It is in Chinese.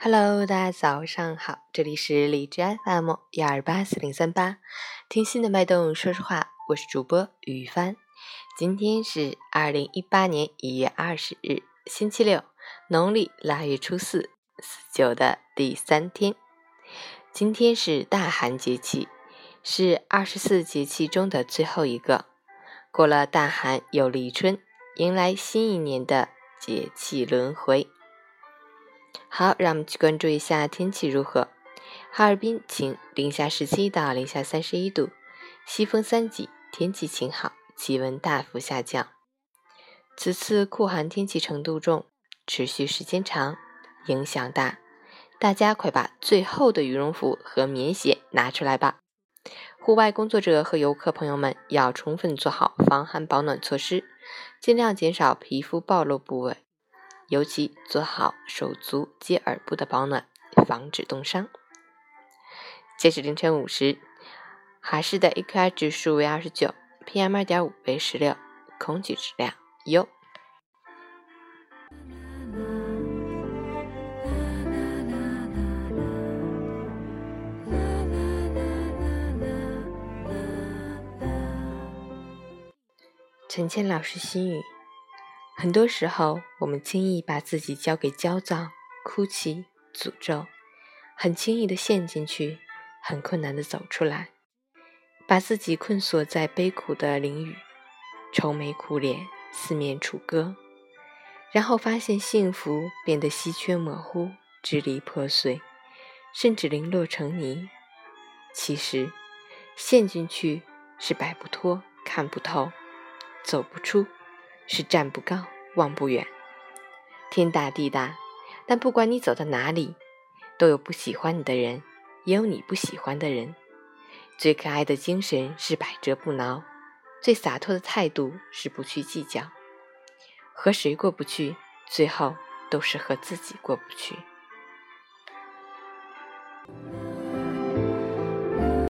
Hello，大家早上好，这里是荔枝 FM 幺二八四零三八，听心的脉动，说实话，我是主播雨帆。今天是二零一八年一月二十日，星期六，农历腊月初四，四九的第三天。今天是大寒节气，是二十四节气中的最后一个。过了大寒，又立春，迎来新一年的节气轮回。好，让我们去关注一下天气如何。哈尔滨晴，零下十七到零下三十一度，西风三级，天气晴好，气温大幅下降。此次酷寒天气程度重，持续时间长，影响大，大家快把最厚的羽绒服和棉鞋拿出来吧。户外工作者和游客朋友们要充分做好防寒保暖措施，尽量减少皮肤暴露部位。尤其做好手足及耳部的保暖，防止冻伤。截止凌晨五时，哈市的 AQI 指数为二十九，PM 二点五为十六，空气质量优。陈倩老师心语。很多时候，我们轻易把自己交给焦躁、哭泣、诅咒，很轻易的陷进去，很困难的走出来，把自己困锁在悲苦的囹圄，愁眉苦脸，四面楚歌，然后发现幸福变得稀缺模糊，支离破碎，甚至零落成泥。其实，陷进去是摆不脱、看不透、走不出。是站不高，望不远。天大地大，但不管你走到哪里，都有不喜欢你的人，也有你不喜欢的人。最可爱的精神是百折不挠，最洒脱的态度是不去计较。和谁过不去，最后都是和自己过不去。